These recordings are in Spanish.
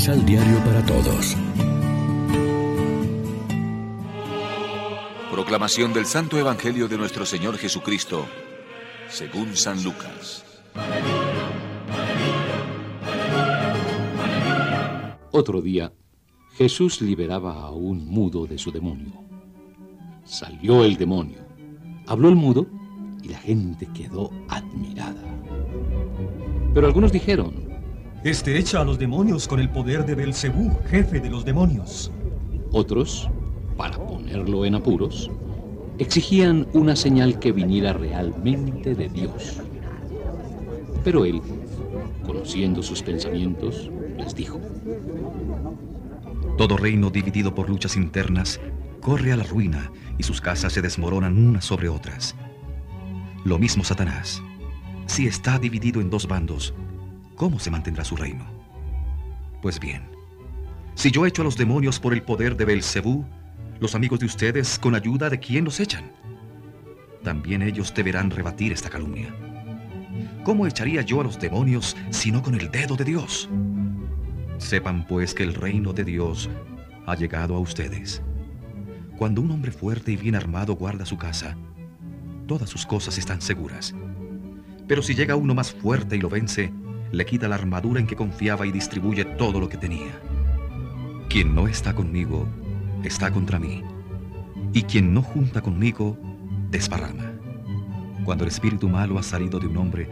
Misal Diario para Todos. Proclamación del Santo Evangelio de nuestro Señor Jesucristo, según San Lucas. Otro día, Jesús liberaba a un mudo de su demonio. Salió el demonio, habló el mudo y la gente quedó admirada. Pero algunos dijeron, Este echa a los demonios con el poder de Belcebú, jefe de los demonios. Otros, para ponerlo en apuros, exigían una señal que viniera realmente de Dios. Pero él, conociendo sus pensamientos, les dijo, Todo reino dividido por luchas internas corre a la ruina y sus casas se desmoronan unas sobre otras. Lo mismo Satanás. Si está dividido en dos bandos, ¿cómo se mantendrá su reino? Pues bien, si yo echo a los demonios por el poder de Belcebú, los amigos de ustedes, ¿con ayuda de quién los echan? También ellos deberán rebatir esta calumnia. ¿Cómo echaría yo a los demonios sino con el dedo de Dios? Sepan pues que el reino de Dios ha llegado a ustedes. Cuando un hombre fuerte y bien armado guarda su casa, todas sus cosas están seguras. Pero si llega uno más fuerte y lo vence, le quita la armadura en que confiaba y distribuye todo lo que tenía. Quien no está conmigo, está contra mí. Y quien no junta conmigo, desparrama. Cuando el espíritu malo ha salido de un hombre,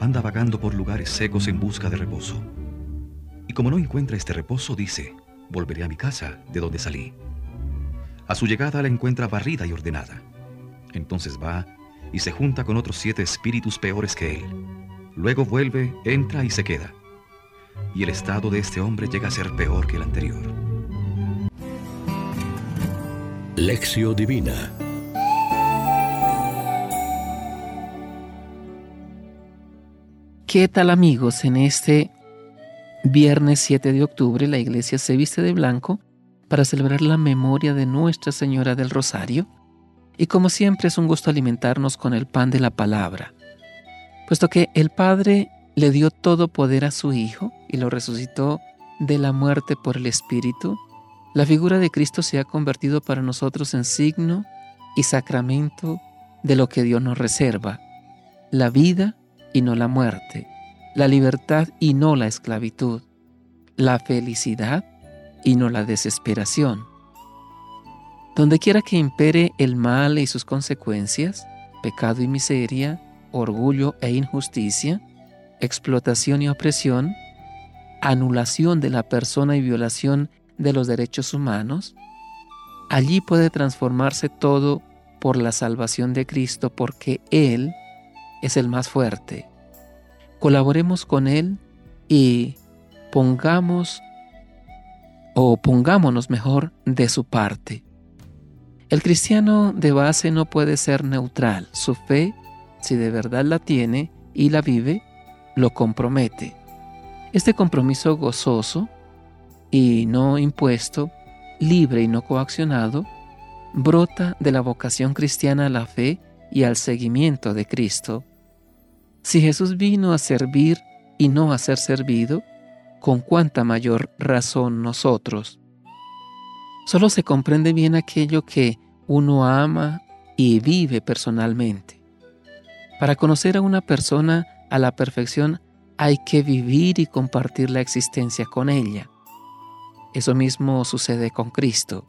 anda vagando por lugares secos en busca de reposo. Y como no encuentra este reposo, dice, volveré a mi casa, de donde salí. A su llegada la encuentra barrida y ordenada. Entonces va y se junta con otros siete espíritus peores que él. Luego vuelve, entra y se queda. Y el estado de este hombre llega a ser peor que el anterior. Lección Divina ¿Qué tal amigos? En este viernes 7 de octubre la iglesia se viste de blanco para celebrar la memoria de Nuestra Señora del Rosario y como siempre es un gusto alimentarnos con el pan de la palabra, puesto que el Padre le dio todo poder a su Hijo y lo resucitó de la muerte por el Espíritu, la figura de Cristo se ha convertido para nosotros en signo y sacramento de lo que Dios nos reserva, la vida y no la muerte, la libertad y no la esclavitud, la felicidad y no la desesperación. Donde quiera que impere el mal y sus consecuencias, pecado y miseria, orgullo e injusticia, explotación y opresión, anulación de la persona y violación de los derechos humanos, allí puede transformarse todo por la salvación de Cristo porque Él es el más fuerte. Colaboremos con Él y pongamos o pongámonos mejor de su parte. El cristiano de base no puede ser neutral. Su fe, si de verdad la tiene y la vive, lo compromete. Este compromiso gozoso y no impuesto, libre y no coaccionado, brota de la vocación cristiana a la fe y al seguimiento de Cristo. Si Jesús vino a servir y no a ser servido, con cuánta mayor razón nosotros. Solo se comprende bien aquello que uno ama y vive personalmente. Para conocer a una persona a la perfección hay que vivir y compartir la existencia con ella. Eso mismo sucede con Cristo.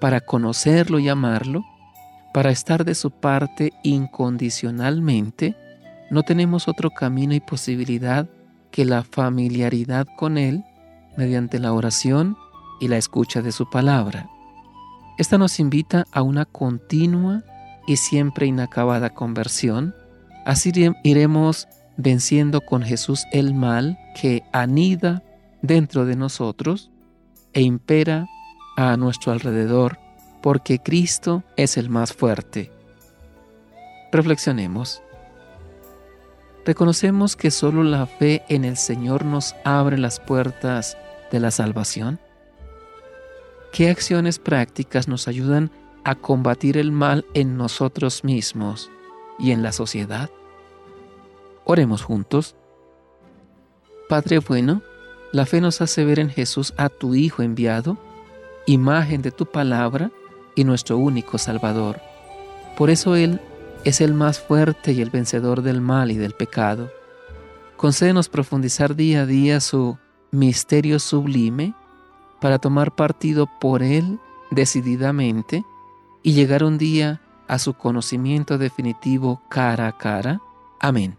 Para conocerlo y amarlo, para estar de su parte incondicionalmente, no tenemos otro camino y posibilidad que la familiaridad con Él mediante la oración y la escucha de su palabra. Esta nos invita a una continua y siempre inacabada conversión. Así iremos venciendo con Jesús el mal que anida dentro de nosotros e impera a nuestro alrededor, porque Cristo es el más fuerte. Reflexionemos. ¿Reconocemos que solo la fe en el Señor nos abre las puertas de la salvación? ¿Qué acciones prácticas nos ayudan a combatir el mal en nosotros mismos y en la sociedad? Oremos juntos. Padre bueno, La fe nos hace ver en Jesús a tu Hijo enviado, imagen de tu palabra y nuestro único Salvador. Por eso Él es el más fuerte y el vencedor del mal y del pecado. Concédenos profundizar día a día su misterio sublime para tomar partido por Él decididamente y llegar un día a su conocimiento definitivo cara a cara. Amén.